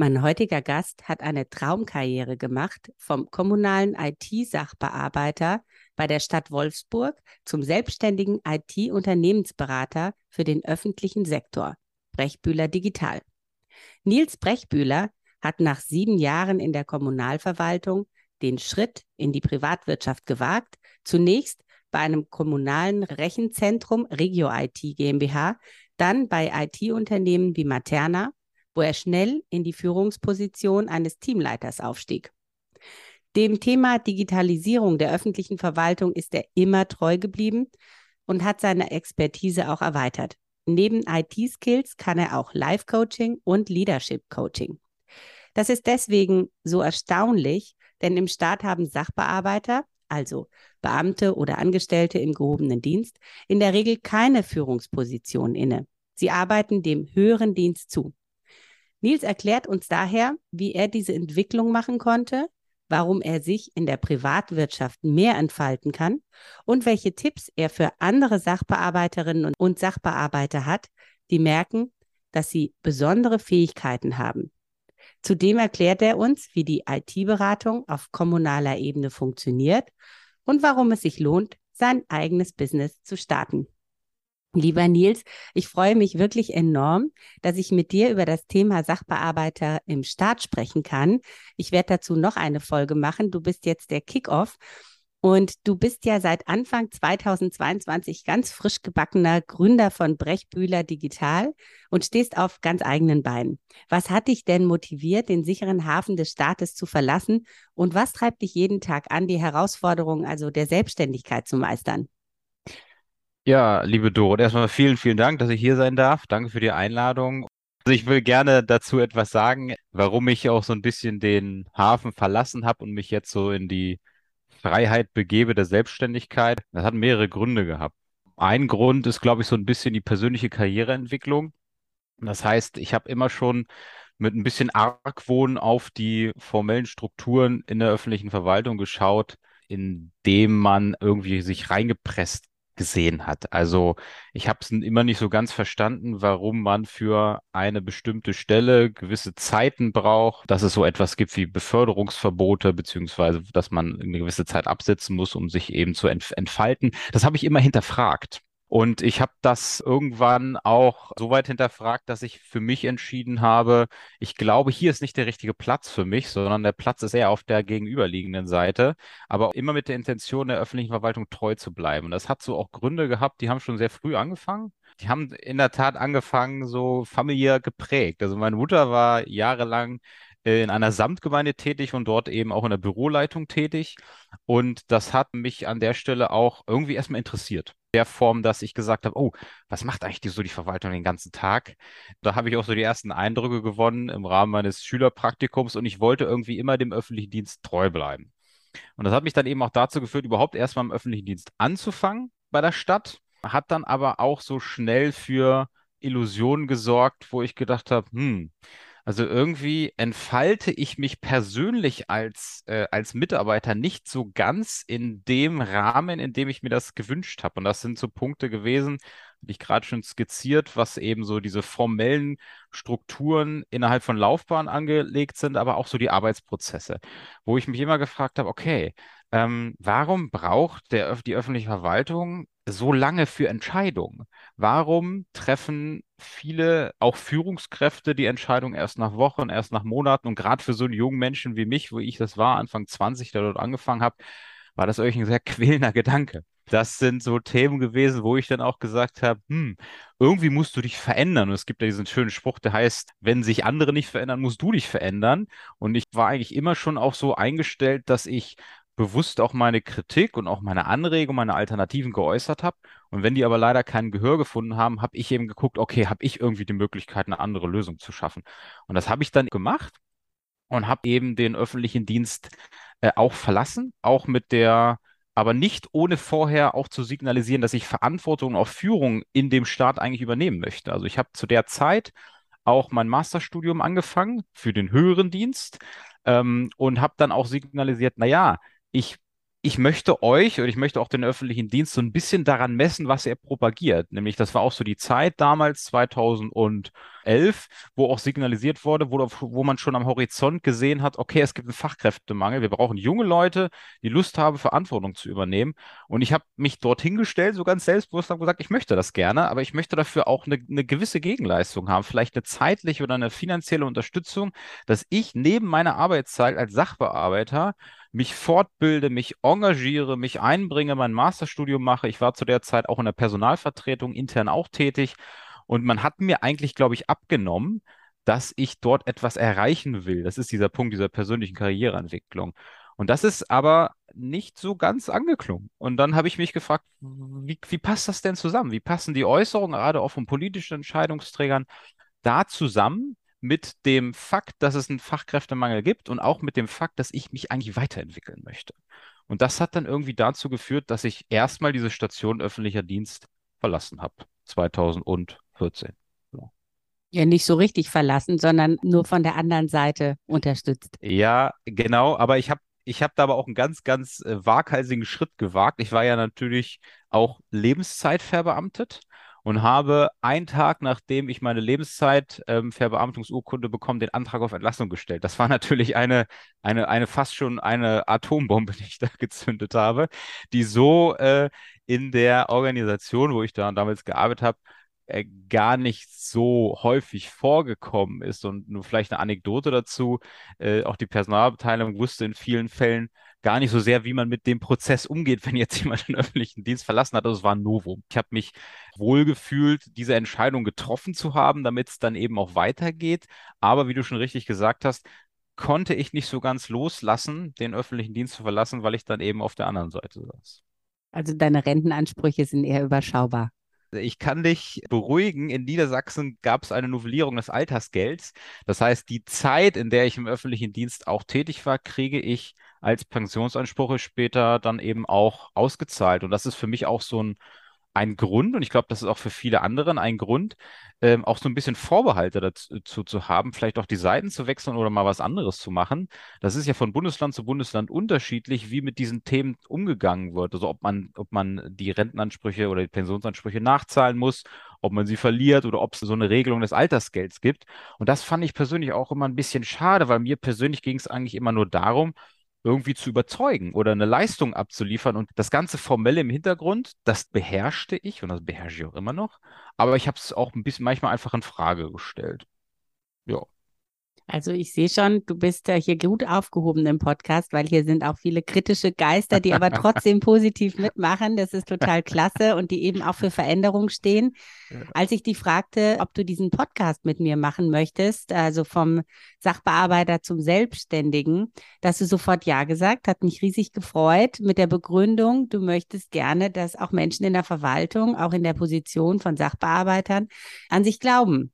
Mein heutiger Gast hat eine Traumkarriere gemacht, vom kommunalen IT-Sachbearbeiter bei der Stadt Wolfsburg zum selbstständigen IT-Unternehmensberater für den öffentlichen Sektor, Brechbühler Digital. Nils Brechbühler hat nach sieben Jahren in der Kommunalverwaltung den Schritt in die Privatwirtschaft gewagt, zunächst bei einem kommunalen Rechenzentrum Regio IT GmbH, dann bei IT-Unternehmen wie Materna wo er schnell in die Führungsposition eines Teamleiters aufstieg. Dem Thema Digitalisierung der öffentlichen Verwaltung ist er immer treu geblieben und hat seine Expertise auch erweitert. Neben IT-Skills kann er auch Life-Coaching und Leadership-Coaching. Das ist deswegen so erstaunlich, denn im Staat haben Sachbearbeiter, also Beamte oder Angestellte im gehobenen Dienst, in der Regel keine Führungsposition inne. Sie arbeiten dem höheren Dienst zu. Nils erklärt uns daher, wie er diese Entwicklung machen konnte, warum er sich in der Privatwirtschaft mehr entfalten kann und welche Tipps er für andere Sachbearbeiterinnen und Sachbearbeiter hat, die merken, dass sie besondere Fähigkeiten haben. Zudem erklärt er uns, wie die IT-Beratung auf kommunaler Ebene funktioniert und warum es sich lohnt, sein eigenes Business zu starten. Lieber Nils, ich freue mich wirklich enorm, dass ich mit dir über das Thema Sachbearbeiter im Staat sprechen kann. Ich werde dazu noch eine Folge machen. Du bist jetzt der Kickoff und du bist ja seit Anfang 2022 ganz frisch gebackener Gründer von Brechbühler Digital und stehst auf ganz eigenen Beinen. Was hat dich denn motiviert, den sicheren Hafen des Staates zu verlassen und was treibt dich jeden Tag an, die Herausforderungen also der Selbstständigkeit zu meistern? Ja, liebe Doro, erstmal vielen, vielen Dank, dass ich hier sein darf. Danke für die Einladung. Also ich will gerne dazu etwas sagen, warum ich auch so ein bisschen den Hafen verlassen habe und mich jetzt so in die Freiheit begebe der Selbstständigkeit. Das hat mehrere Gründe gehabt. Ein Grund ist, glaube ich, so ein bisschen die persönliche Karriereentwicklung. Das heißt, ich habe immer schon mit ein bisschen Argwohn auf die formellen Strukturen in der öffentlichen Verwaltung geschaut, indem man irgendwie sich reingepresst gesehen hat. Also ich habe es immer nicht so ganz verstanden, warum man für eine bestimmte Stelle gewisse Zeiten braucht, dass es so etwas gibt wie Beförderungsverbote, beziehungsweise dass man eine gewisse Zeit absetzen muss, um sich eben zu entfalten. Das habe ich immer hinterfragt. Und ich habe das irgendwann auch so weit hinterfragt, dass ich für mich entschieden habe, ich glaube, hier ist nicht der richtige Platz für mich, sondern der Platz ist eher auf der gegenüberliegenden Seite, aber immer mit der Intention, der öffentlichen Verwaltung treu zu bleiben. Und das hat so auch Gründe gehabt, die haben schon sehr früh angefangen. Die haben in der Tat angefangen, so familiär geprägt. Also meine Mutter war jahrelang in einer Samtgemeinde tätig und dort eben auch in der Büroleitung tätig. Und das hat mich an der Stelle auch irgendwie erstmal interessiert. Der Form, dass ich gesagt habe, oh, was macht eigentlich die, so die Verwaltung den ganzen Tag? Da habe ich auch so die ersten Eindrücke gewonnen im Rahmen meines Schülerpraktikums und ich wollte irgendwie immer dem öffentlichen Dienst treu bleiben. Und das hat mich dann eben auch dazu geführt, überhaupt erstmal im öffentlichen Dienst anzufangen bei der Stadt, hat dann aber auch so schnell für Illusionen gesorgt, wo ich gedacht habe, hm, also irgendwie entfalte ich mich persönlich als, äh, als Mitarbeiter nicht so ganz in dem Rahmen, in dem ich mir das gewünscht habe. Und das sind so Punkte gewesen, die ich gerade schon skizziert, was eben so diese formellen Strukturen innerhalb von Laufbahnen angelegt sind, aber auch so die Arbeitsprozesse, wo ich mich immer gefragt habe, okay, ähm, warum braucht der, die öffentliche Verwaltung so lange für Entscheidungen? Warum treffen viele, auch Führungskräfte, die Entscheidung erst nach Wochen, erst nach Monaten? Und gerade für so einen jungen Menschen wie mich, wo ich das war, Anfang 20, der dort angefangen habe, war das euch ein sehr quälender Gedanke. Das sind so Themen gewesen, wo ich dann auch gesagt habe, hm, irgendwie musst du dich verändern. Und es gibt ja diesen schönen Spruch, der heißt, wenn sich andere nicht verändern, musst du dich verändern. Und ich war eigentlich immer schon auch so eingestellt, dass ich bewusst auch meine Kritik und auch meine Anregung, meine Alternativen geäußert habe. Und wenn die aber leider kein Gehör gefunden haben, habe ich eben geguckt, okay, habe ich irgendwie die Möglichkeit, eine andere Lösung zu schaffen. Und das habe ich dann gemacht und habe eben den öffentlichen Dienst äh, auch verlassen, auch mit der aber nicht ohne vorher auch zu signalisieren, dass ich Verantwortung auf Führung in dem Staat eigentlich übernehmen möchte. Also ich habe zu der Zeit auch mein Masterstudium angefangen für den höheren Dienst ähm, und habe dann auch signalisiert, naja, ich ich möchte euch oder ich möchte auch den öffentlichen Dienst so ein bisschen daran messen, was er propagiert. Nämlich, das war auch so die Zeit damals, 2011, wo auch signalisiert wurde, wo, wo man schon am Horizont gesehen hat, okay, es gibt einen Fachkräftemangel, wir brauchen junge Leute, die Lust haben, Verantwortung zu übernehmen. Und ich habe mich dorthin gestellt, so ganz selbstbewusst, und gesagt, ich möchte das gerne, aber ich möchte dafür auch eine, eine gewisse Gegenleistung haben, vielleicht eine zeitliche oder eine finanzielle Unterstützung, dass ich neben meiner Arbeitszeit als Sachbearbeiter mich fortbilde, mich engagiere, mich einbringe, mein Masterstudium mache. Ich war zu der Zeit auch in der Personalvertretung intern auch tätig. Und man hat mir eigentlich, glaube ich, abgenommen, dass ich dort etwas erreichen will. Das ist dieser Punkt dieser persönlichen Karriereentwicklung. Und das ist aber nicht so ganz angeklungen. Und dann habe ich mich gefragt, wie, wie passt das denn zusammen? Wie passen die Äußerungen, gerade auch von politischen Entscheidungsträgern, da zusammen, mit dem Fakt, dass es einen Fachkräftemangel gibt und auch mit dem Fakt, dass ich mich eigentlich weiterentwickeln möchte. Und das hat dann irgendwie dazu geführt, dass ich erstmal diese Station öffentlicher Dienst verlassen habe, 2014. Ja, nicht so richtig verlassen, sondern nur von der anderen Seite unterstützt. Ja, genau, aber ich habe ich habe da aber auch einen ganz, ganz äh, waghalsigen Schritt gewagt. Ich war ja natürlich auch Lebenszeit verbeamtet und habe einen Tag, nachdem ich meine Lebenszeit ähm, Verbeamtungsurkunde bekommen, den Antrag auf Entlassung gestellt. Das war natürlich eine, eine, eine fast schon eine Atombombe, die ich da gezündet habe, die so äh, in der Organisation, wo ich da damals gearbeitet habe, äh, gar nicht so häufig vorgekommen ist. Und nur vielleicht eine Anekdote dazu. Äh, auch die Personalabteilung wusste in vielen Fällen, gar nicht so sehr, wie man mit dem Prozess umgeht, wenn jetzt jemand den öffentlichen Dienst verlassen hat. Also es war ein Novum. Ich habe mich wohlgefühlt, diese Entscheidung getroffen zu haben, damit es dann eben auch weitergeht. Aber wie du schon richtig gesagt hast, konnte ich nicht so ganz loslassen, den öffentlichen Dienst zu verlassen, weil ich dann eben auf der anderen Seite saß. Also deine Rentenansprüche sind eher überschaubar. Ich kann dich beruhigen, in Niedersachsen gab es eine Novellierung des Altersgelds. Das heißt, die Zeit, in der ich im öffentlichen Dienst auch tätig war, kriege ich als Pensionsansprüche später dann eben auch ausgezahlt. Und das ist für mich auch so ein, ein Grund, und ich glaube, das ist auch für viele anderen ein Grund, ähm, auch so ein bisschen Vorbehalte dazu zu haben, vielleicht auch die Seiten zu wechseln oder mal was anderes zu machen. Das ist ja von Bundesland zu Bundesland unterschiedlich, wie mit diesen Themen umgegangen wird. Also ob man, ob man die Rentenansprüche oder die Pensionsansprüche nachzahlen muss, ob man sie verliert oder ob es so eine Regelung des Altersgelds gibt. Und das fand ich persönlich auch immer ein bisschen schade, weil mir persönlich ging es eigentlich immer nur darum, irgendwie zu überzeugen oder eine Leistung abzuliefern. Und das ganze Formelle im Hintergrund, das beherrschte ich und das beherrsche ich auch immer noch. Aber ich habe es auch ein bisschen manchmal einfach in Frage gestellt. Ja. Also ich sehe schon, du bist ja hier gut aufgehoben im Podcast, weil hier sind auch viele kritische Geister, die aber trotzdem positiv mitmachen. Das ist total klasse und die eben auch für Veränderung stehen. Als ich die fragte, ob du diesen Podcast mit mir machen möchtest, also vom Sachbearbeiter zum Selbstständigen, dass du sofort Ja gesagt, hat mich riesig gefreut mit der Begründung, du möchtest gerne, dass auch Menschen in der Verwaltung, auch in der Position von Sachbearbeitern an sich glauben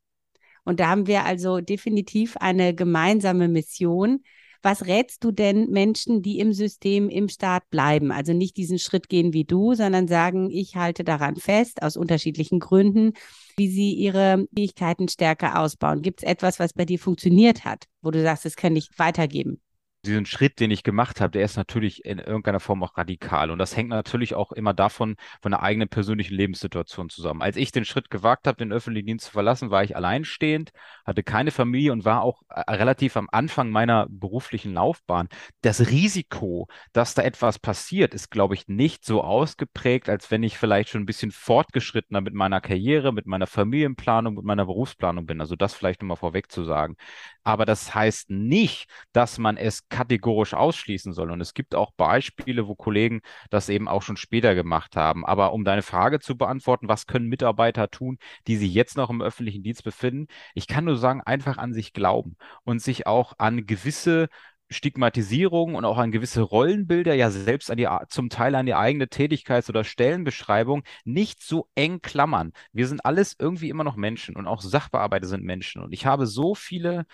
und da haben wir also definitiv eine gemeinsame Mission. Was rätst du denn Menschen, die im System, im Staat bleiben? Also nicht diesen Schritt gehen wie du, sondern sagen, ich halte daran fest, aus unterschiedlichen Gründen, wie sie ihre Fähigkeiten stärker ausbauen. Gibt es etwas, was bei dir funktioniert hat, wo du sagst, das kann ich weitergeben? Diesen Schritt, den ich gemacht habe, der ist natürlich in irgendeiner Form auch radikal. Und das hängt natürlich auch immer davon, von der eigenen persönlichen Lebenssituation zusammen. Als ich den Schritt gewagt habe, den öffentlichen Dienst zu verlassen, war ich alleinstehend, hatte keine Familie und war auch äh, relativ am Anfang meiner beruflichen Laufbahn. Das Risiko, dass da etwas passiert, ist, glaube ich, nicht so ausgeprägt, als wenn ich vielleicht schon ein bisschen fortgeschrittener mit meiner Karriere, mit meiner Familienplanung, mit meiner Berufsplanung bin. Also das vielleicht nochmal vorweg zu sagen. Aber das heißt nicht, dass man es kategorisch ausschließen soll. Und es gibt auch Beispiele, wo Kollegen das eben auch schon später gemacht haben. Aber um deine Frage zu beantworten, was können Mitarbeiter tun, die sich jetzt noch im öffentlichen Dienst befinden? Ich kann nur sagen, einfach an sich glauben und sich auch an gewisse Stigmatisierung und auch an gewisse Rollenbilder, ja selbst an die, zum Teil an die eigene Tätigkeits- oder Stellenbeschreibung nicht so eng klammern. Wir sind alles irgendwie immer noch Menschen und auch Sachbearbeiter sind Menschen. Und ich habe so viele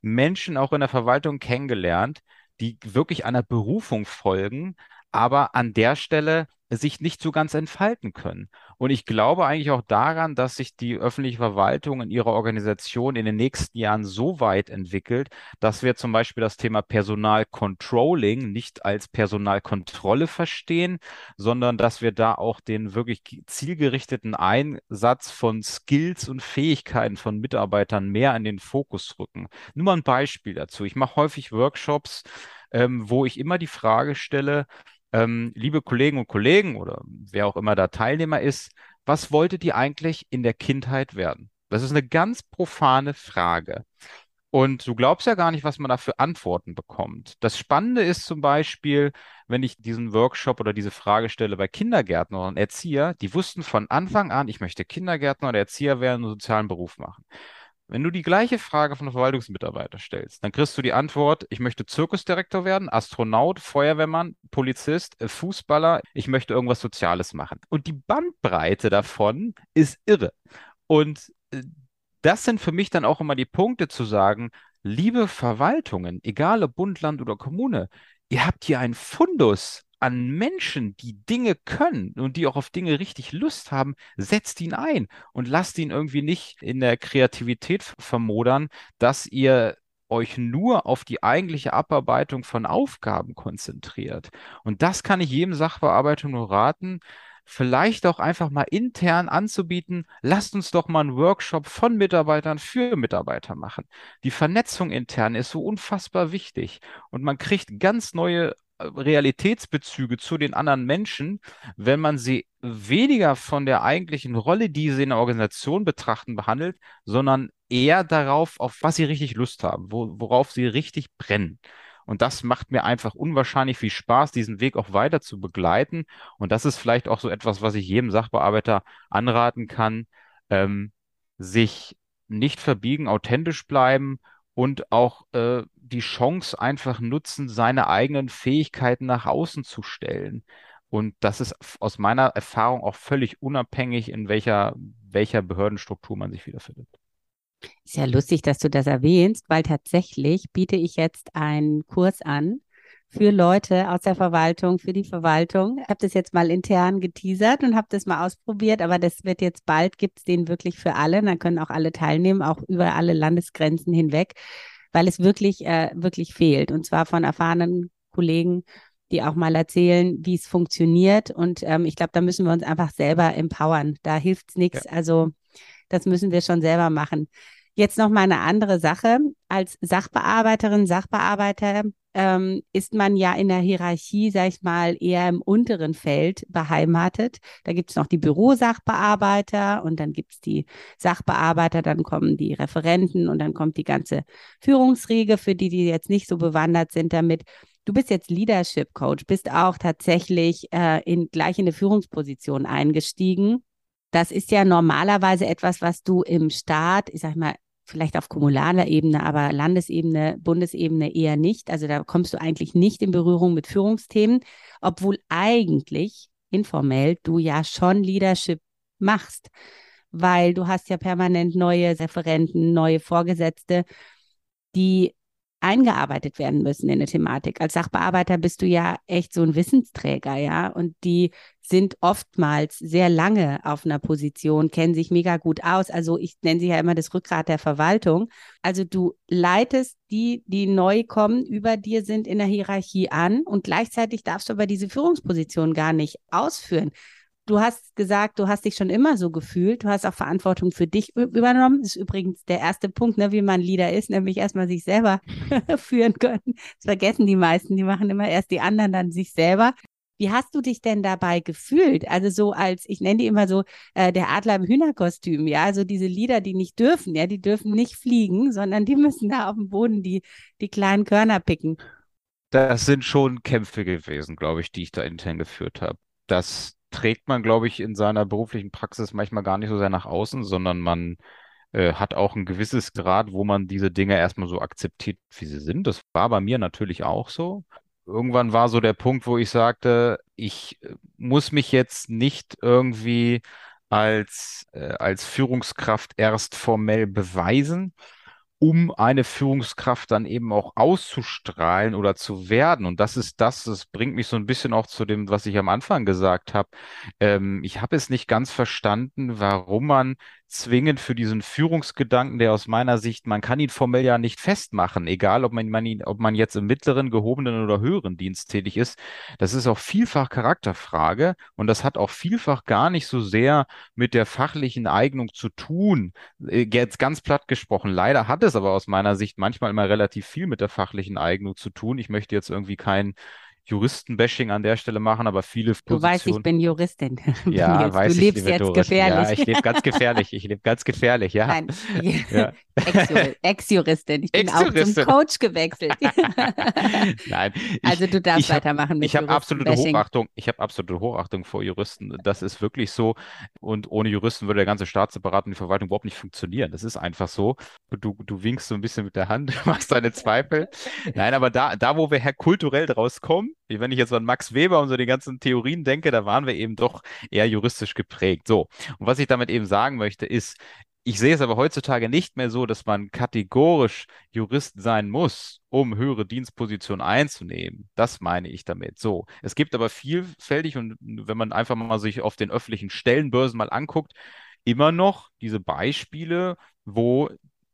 Menschen auch in der Verwaltung kennengelernt, die wirklich einer Berufung folgen, aber an der Stelle sich nicht so ganz entfalten können. Und ich glaube eigentlich auch daran, dass sich die öffentliche Verwaltung in ihrer Organisation in den nächsten Jahren so weit entwickelt, dass wir zum Beispiel das Thema Personalcontrolling nicht als Personalkontrolle verstehen, sondern dass wir da auch den wirklich zielgerichteten Einsatz von Skills und Fähigkeiten von Mitarbeitern mehr in den Fokus rücken. Nur mal ein Beispiel dazu. Ich mache häufig Workshops, ähm, wo ich immer die Frage stelle, ähm, liebe Kollegen und Kollegen oder wer auch immer da Teilnehmer ist, was wolltet ihr eigentlich in der Kindheit werden? Das ist eine ganz profane Frage. Und du glaubst ja gar nicht, was man da für Antworten bekommt. Das Spannende ist zum Beispiel, wenn ich diesen Workshop oder diese Frage stelle bei Kindergärtnern und Erzieher, die wussten von Anfang an, ich möchte Kindergärtner oder Erzieher werden, einen sozialen Beruf machen. Wenn du die gleiche Frage von einem Verwaltungsmitarbeiter stellst, dann kriegst du die Antwort, ich möchte Zirkusdirektor werden, Astronaut, Feuerwehrmann, Polizist, äh, Fußballer, ich möchte irgendwas Soziales machen. Und die Bandbreite davon ist irre. Und äh, das sind für mich dann auch immer die Punkte zu sagen, liebe Verwaltungen, egal ob Bund, Land oder Kommune, ihr habt hier einen Fundus an Menschen, die Dinge können und die auch auf Dinge richtig Lust haben, setzt ihn ein und lasst ihn irgendwie nicht in der Kreativität vermodern, dass ihr euch nur auf die eigentliche Abarbeitung von Aufgaben konzentriert. Und das kann ich jedem Sachbearbeiter nur raten, vielleicht auch einfach mal intern anzubieten, lasst uns doch mal einen Workshop von Mitarbeitern für Mitarbeiter machen. Die Vernetzung intern ist so unfassbar wichtig und man kriegt ganz neue Realitätsbezüge zu den anderen Menschen, wenn man sie weniger von der eigentlichen Rolle, die sie in der Organisation betrachten, behandelt, sondern eher darauf, auf was sie richtig Lust haben, wo, worauf sie richtig brennen. Und das macht mir einfach unwahrscheinlich viel Spaß, diesen Weg auch weiter zu begleiten. Und das ist vielleicht auch so etwas, was ich jedem Sachbearbeiter anraten kann, ähm, sich nicht verbiegen, authentisch bleiben und auch äh, die Chance einfach nutzen, seine eigenen Fähigkeiten nach außen zu stellen. Und das ist aus meiner Erfahrung auch völlig unabhängig, in welcher, welcher Behördenstruktur man sich wiederfindet. Ist ja lustig, dass du das erwähnst, weil tatsächlich biete ich jetzt einen Kurs an für Leute aus der Verwaltung, für die Verwaltung. Ich habe das jetzt mal intern geteasert und habe das mal ausprobiert, aber das wird jetzt bald, gibt es den wirklich für alle. Da können auch alle teilnehmen, auch über alle Landesgrenzen hinweg, weil es wirklich, äh, wirklich fehlt. Und zwar von erfahrenen Kollegen, die auch mal erzählen, wie es funktioniert. Und ähm, ich glaube, da müssen wir uns einfach selber empowern. Da hilft es nichts. Ja. Also das müssen wir schon selber machen. Jetzt noch mal eine andere Sache. Als Sachbearbeiterin, Sachbearbeiter ähm, ist man ja in der Hierarchie, sag ich mal, eher im unteren Feld beheimatet. Da gibt es noch die Bürosachbearbeiter und dann gibt es die Sachbearbeiter, dann kommen die Referenten und dann kommt die ganze Führungsriege, für die, die jetzt nicht so bewandert sind damit. Du bist jetzt Leadership Coach, bist auch tatsächlich äh, in, gleich in eine Führungsposition eingestiegen. Das ist ja normalerweise etwas, was du im Staat, ich sag mal, vielleicht auf kommunaler Ebene, aber Landesebene, Bundesebene eher nicht. Also da kommst du eigentlich nicht in Berührung mit Führungsthemen, obwohl eigentlich informell du ja schon Leadership machst, weil du hast ja permanent neue Referenten, neue Vorgesetzte, die eingearbeitet werden müssen in eine Thematik. Als Sachbearbeiter bist du ja echt so ein Wissensträger, ja, und die sind oftmals sehr lange auf einer Position, kennen sich mega gut aus. Also ich nenne sie ja immer das Rückgrat der Verwaltung. Also du leitest die, die neu kommen, über dir sind in der Hierarchie an und gleichzeitig darfst du aber diese Führungsposition gar nicht ausführen du hast gesagt, du hast dich schon immer so gefühlt. Du hast auch Verantwortung für dich übernommen. Das ist übrigens der erste Punkt, ne, wie man Leader ist, nämlich erstmal sich selber führen können. Das vergessen die meisten. Die machen immer erst die anderen, dann sich selber. Wie hast du dich denn dabei gefühlt? Also so als, ich nenne die immer so, äh, der Adler im Hühnerkostüm, ja, also diese Lieder, die nicht dürfen, ja, die dürfen nicht fliegen, sondern die müssen da auf dem Boden die, die kleinen Körner picken. Das sind schon Kämpfe gewesen, glaube ich, die ich da intern geführt habe. Das trägt man, glaube ich, in seiner beruflichen Praxis manchmal gar nicht so sehr nach außen, sondern man äh, hat auch ein gewisses Grad, wo man diese Dinge erstmal so akzeptiert, wie sie sind. Das war bei mir natürlich auch so. Irgendwann war so der Punkt, wo ich sagte, ich äh, muss mich jetzt nicht irgendwie als, äh, als Führungskraft erst formell beweisen, um eine Führungskraft dann eben auch auszustrahlen oder zu werden. Und das ist das, das bringt mich so ein bisschen auch zu dem, was ich am Anfang gesagt habe. Ähm, ich habe es nicht ganz verstanden, warum man zwingend für diesen Führungsgedanken, der aus meiner Sicht, man kann ihn formell ja nicht festmachen, egal ob man, man ihn, ob man jetzt im mittleren, gehobenen oder höheren Dienst tätig ist. Das ist auch vielfach Charakterfrage und das hat auch vielfach gar nicht so sehr mit der fachlichen Eignung zu tun. Äh, jetzt ganz platt gesprochen. Leider hat es aber aus meiner Sicht manchmal immer relativ viel mit der fachlichen Eignung zu tun. Ich möchte jetzt irgendwie kein Juristenbashing an der Stelle machen, aber viele Du weißt, ich bin Juristin. Ja, Nils, weiß du ich, lebst jetzt Doris. gefährlich. Ja, ich lebe ganz gefährlich. Ich lebe ganz gefährlich, ja. Nein, Ja. Ex-Juri- Ex-Juristin. Ich bin auch zum. Coach gewechselt. Nein, ich, also du darfst weitermachen mit ich habe absolute. Hochachtung. Ich habe absolute Hochachtung vor Juristen. Das ist wirklich so. Und ohne Juristen würde der ganze Staatsapparat und die Verwaltung überhaupt nicht funktionieren. Das ist einfach so. Du, du winkst so ein bisschen mit der Hand, machst deine Zweifel. Nein, aber da, da, wo wir her kulturell draus kommen, wenn ich jetzt an Max Weber und so die ganzen Theorien denke, da waren wir eben doch eher juristisch geprägt. So. Und was ich damit eben sagen möchte, ist, ich sehe es aber heutzutage nicht mehr so, dass man kategorisch Jurist sein muss, um höhere Dienstpositionen einzunehmen. Das meine ich damit. So. Es gibt aber vielfältig und wenn man einfach mal sich auf den öffentlichen Stellenbörsen mal anguckt, immer noch diese Beispiele, wo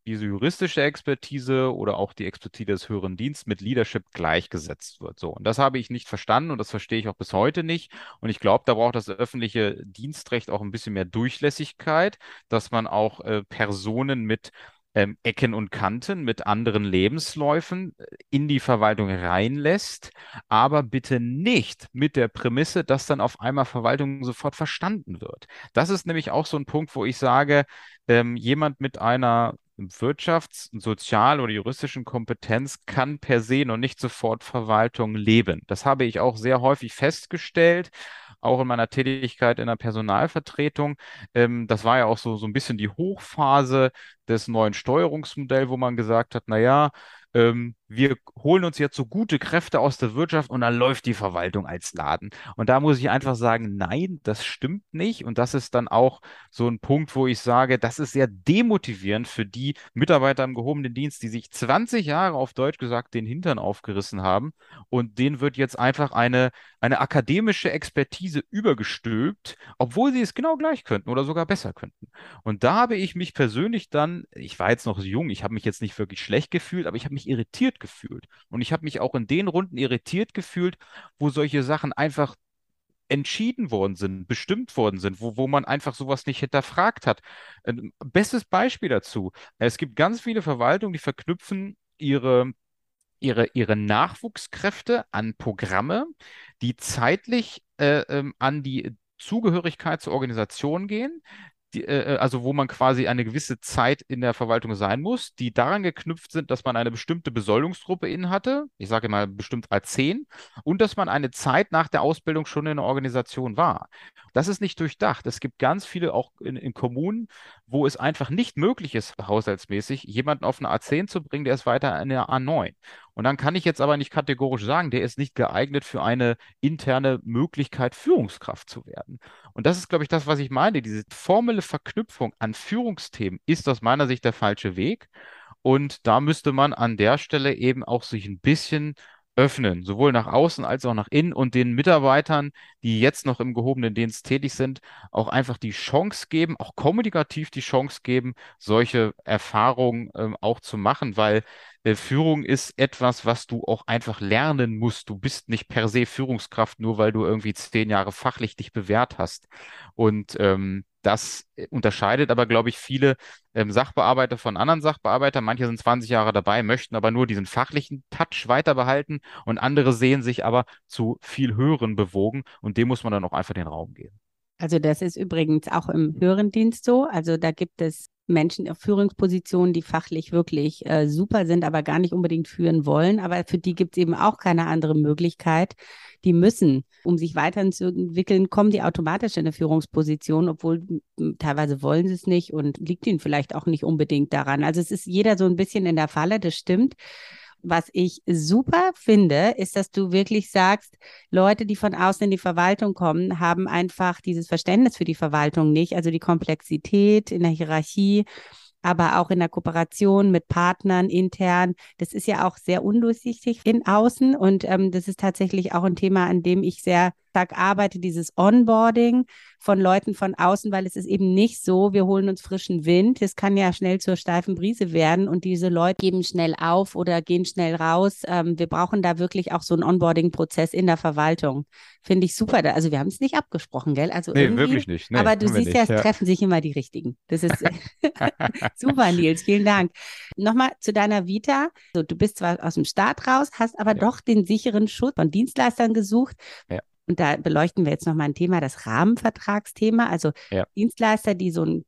diese juristische Expertise oder auch die Expertise des höheren Dienstes mit Leadership gleichgesetzt wird. So. Und das habe ich nicht verstanden und das verstehe ich auch bis heute nicht. Und ich glaube, da braucht das öffentliche Dienstrecht auch ein bisschen mehr Durchlässigkeit, dass man auch äh, Personen mit ähm, Ecken und Kanten, mit anderen Lebensläufen äh, in die Verwaltung reinlässt, aber bitte nicht mit der Prämisse, dass dann auf einmal Verwaltung sofort verstanden wird. Das ist nämlich auch so ein Punkt, wo ich sage, ähm, jemand mit einer Wirtschafts-, Sozial- oder juristischen Kompetenz kann per se noch nicht sofort Verwaltung leben. Das habe ich auch sehr häufig festgestellt, auch in meiner Tätigkeit in der Personalvertretung. Ähm, das war ja auch so, so ein bisschen die Hochphase des neuen Steuerungsmodells, wo man gesagt hat, na ja, ähm, wir holen uns jetzt so gute Kräfte aus der Wirtschaft und dann läuft die Verwaltung als Laden. Und da muss ich einfach sagen, nein, das stimmt nicht. Und das ist dann auch so ein Punkt, wo ich sage, das ist sehr demotivierend für die Mitarbeiter im gehobenen Dienst, die sich 20 Jahre auf Deutsch gesagt den Hintern aufgerissen haben. Und denen wird jetzt einfach eine, eine akademische Expertise übergestülpt, obwohl sie es genau gleich könnten oder sogar besser könnten. Und da habe ich mich persönlich dann, ich war jetzt noch jung, ich habe mich jetzt nicht wirklich schlecht gefühlt, aber ich habe mich irritiert gefühlt. Und ich habe mich auch in den Runden irritiert gefühlt, wo solche Sachen einfach entschieden worden sind, bestimmt worden sind, wo, wo man einfach sowas nicht hinterfragt hat. Ein bestes Beispiel dazu. Es gibt ganz viele Verwaltungen, die verknüpfen ihre ihre, ihre Nachwuchskräfte an Programme, die zeitlich äh, ähm, an die Zugehörigkeit zur Organisation gehen, die, äh, also wo man quasi eine gewisse Zeit in der Verwaltung sein muss, die daran geknüpft sind, dass man eine bestimmte Besoldungsgruppe innehatte, ich sage mal bestimmt als 10, und dass man eine Zeit nach der Ausbildung schon in der Organisation war. Das ist nicht durchdacht. Es gibt ganz viele auch in, in Kommunen, wo es einfach nicht möglich ist, haushaltsmäßig jemanden auf eine A10 zu bringen, der ist weiter in der A9. Und dann kann ich jetzt aber nicht kategorisch sagen, der ist nicht geeignet für eine interne Möglichkeit, Führungskraft zu werden. Und das ist, glaube ich, das, was ich meine. Diese formelle Verknüpfung an Führungsthemen ist aus meiner Sicht der falsche Weg. Und da müsste man an der Stelle eben auch sich ein bisschen öffnen, sowohl nach außen als auch nach innen und den Mitarbeitern, die jetzt noch im gehobenen Dienst tätig sind, auch einfach die Chance geben, auch kommunikativ die Chance geben, solche Erfahrungen ähm, auch zu machen, weil äh, Führung ist etwas, was du auch einfach lernen musst. Du bist nicht per se Führungskraft, nur weil du irgendwie zehn Jahre fachlich dich bewährt hast. Und ähm, das äh, unterscheidet aber, glaube ich, viele ähm, Sachbearbeiter von anderen Sachbearbeitern. Manche sind 20 Jahre dabei, möchten aber nur diesen fachlichen Touch weiter behalten und andere sehen sich aber zu viel höheren bewogen und dem muss man dann auch einfach den Raum geben. Also das ist übrigens auch im höheren Dienst so. Also da gibt es Menschen auf Führungspositionen, die fachlich wirklich äh, super sind, aber gar nicht unbedingt führen wollen. Aber für die gibt es eben auch keine andere Möglichkeit. Die müssen, um sich weiterzuentwickeln, kommen die automatisch in eine Führungsposition, obwohl teilweise wollen sie es nicht und liegt ihnen vielleicht auch nicht unbedingt daran. Also es ist jeder so ein bisschen in der Falle, das stimmt was ich super finde, ist, dass du wirklich sagst, Leute, die von außen in die Verwaltung kommen, haben einfach dieses Verständnis für die Verwaltung nicht, also die Komplexität in der Hierarchie, aber auch in der Kooperation mit Partnern intern. Das ist ja auch sehr undurchsichtig in außen und ähm, das ist tatsächlich auch ein Thema, an dem ich sehr stark arbeite, dieses Onboarding von Leuten von außen, weil es ist eben nicht so, wir holen uns frischen Wind. Es kann ja schnell zur steifen Brise werden und diese Leute geben schnell auf oder gehen schnell raus. Ähm, wir brauchen da wirklich auch so einen Onboarding-Prozess in der Verwaltung. Finde ich super. Also wir haben es nicht abgesprochen, gell? Also nee, wirklich nicht. Nee, aber du siehst nicht, ja, es ja. treffen sich immer die Richtigen. Das ist super, Nils. Vielen Dank. Nochmal zu deiner Vita. So, du bist zwar aus dem Staat raus, hast aber ja. doch den sicheren Schutz von Dienstleistern gesucht. Ja. Und da beleuchten wir jetzt nochmal ein Thema, das Rahmenvertragsthema. Also ja. Dienstleister, die so einen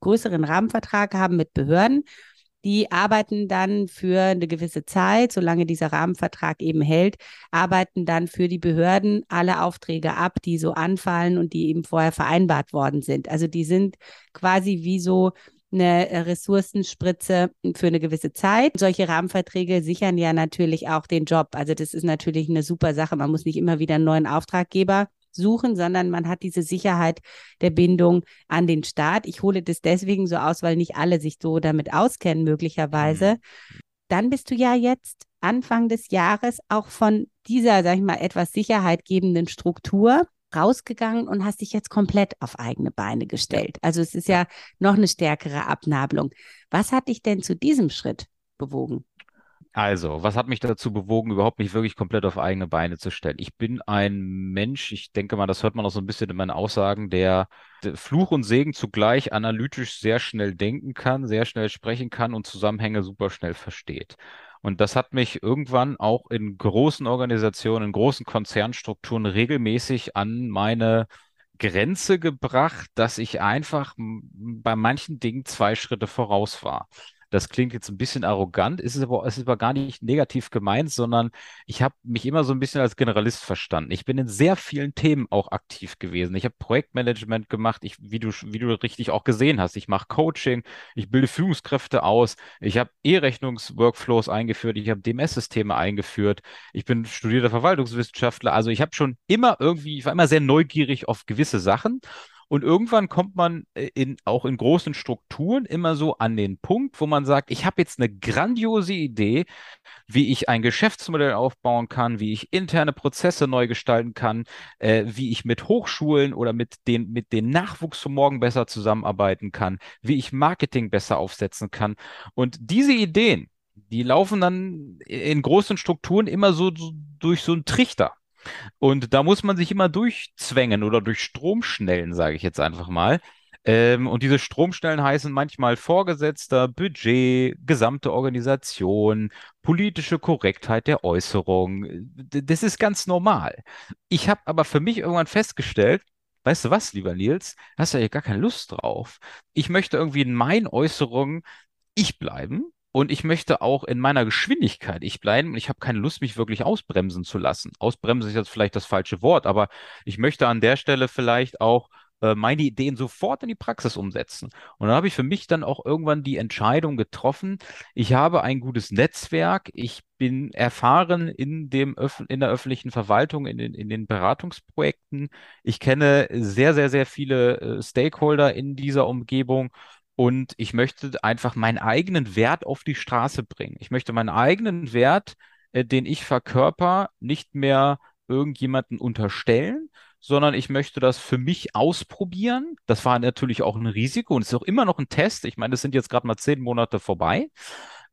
größeren Rahmenvertrag haben mit Behörden, die arbeiten dann für eine gewisse Zeit, solange dieser Rahmenvertrag eben hält, arbeiten dann für die Behörden alle Aufträge ab, die so anfallen und die eben vorher vereinbart worden sind. Also die sind quasi wie so eine äh, Ressourcenspritze für eine gewisse Zeit. Solche Rahmenverträge sichern ja natürlich auch den Job. Also das ist natürlich eine super Sache. Man muss nicht immer wieder einen neuen Auftraggeber suchen, sondern man hat diese Sicherheit der Bindung an den Staat. Ich hole das deswegen so aus, weil nicht alle sich so damit auskennen, möglicherweise. Mhm. Dann bist du ja jetzt Anfang des Jahres auch von dieser, sag ich mal, etwas sicherheitgebenden Struktur rausgegangen und hast dich jetzt komplett auf eigene Beine gestellt. Also es ist ja noch eine stärkere Abnabelung. Was hat dich denn zu diesem Schritt bewogen? Also, was hat mich dazu bewogen, überhaupt mich wirklich komplett auf eigene Beine zu stellen? Ich bin ein Mensch, ich denke mal, das hört man auch so ein bisschen in meinen Aussagen, der Fluch und Segen zugleich analytisch sehr schnell denken kann, sehr schnell sprechen kann und Zusammenhänge super schnell versteht. Und das hat mich irgendwann auch in großen Organisationen, in großen Konzernstrukturen regelmäßig an meine Grenze gebracht, dass ich einfach bei manchen Dingen zwei Schritte voraus war. Das klingt jetzt ein bisschen arrogant, ist es aber, ist aber gar nicht negativ gemeint, sondern ich habe mich immer so ein bisschen als Generalist verstanden. Ich bin in sehr vielen Themen auch aktiv gewesen. Ich habe Projektmanagement gemacht, ich, wie du, wie du richtig auch gesehen hast. Ich mache Coaching, ich bilde Führungskräfte aus, ich habe E-Rechnungsworkflows eingeführt, ich habe DMS-Systeme eingeführt, ich bin studierter Verwaltungswissenschaftler. Also ich habe schon immer irgendwie, ich war immer sehr neugierig auf gewisse Sachen. Und irgendwann kommt man äh, in, auch in großen Strukturen immer so an den Punkt, wo man sagt, ich habe jetzt eine grandiose Idee, wie ich ein Geschäftsmodell aufbauen kann, wie ich interne Prozesse neu gestalten kann, äh, wie ich mit Hochschulen oder mit den, mit den Nachwuchs von morgen besser zusammenarbeiten kann, wie ich Marketing besser aufsetzen kann. Und diese Ideen, die laufen dann in großen Strukturen immer so, so durch so einen Trichter. Und da muss man sich immer durchzwängen oder durch Stromschnellen, sage ich jetzt einfach mal. Ähm, und diese Stromschnellen heißen manchmal Vorgesetzter, Budget, gesamte Organisation, politische Korrektheit der Äußerung. Das ist ganz normal. Ich habe aber für mich irgendwann festgestellt, weißt du was, lieber Nils, hast du ja gar keine Lust drauf. Ich möchte irgendwie in meinen Äußerungen ich bleiben und ich möchte auch in meiner Geschwindigkeit ich bleiben. Ich habe keine Lust, mich wirklich ausbremsen zu lassen. Ausbremsen ist jetzt vielleicht das falsche Wort, aber ich möchte an der Stelle vielleicht auch äh, meine Ideen sofort in die Praxis umsetzen. Und dann habe ich für mich dann auch irgendwann die Entscheidung getroffen. Ich habe ein gutes Netzwerk. Ich bin erfahren in dem Öf in der öffentlichen Verwaltung, in den, in den Beratungsprojekten. Ich kenne sehr, sehr, sehr viele äh, Stakeholder in dieser Umgebung und ich möchte einfach meinen eigenen Wert auf die Straße bringen. Ich möchte meinen eigenen Wert, äh, den ich verkörper, nicht mehr irgendjemanden unterstellen, sondern ich möchte das für mich ausprobieren. Das war natürlich auch ein Risiko und ist auch immer noch ein Test. Ich meine, es sind jetzt gerade mal zehn Monate vorbei.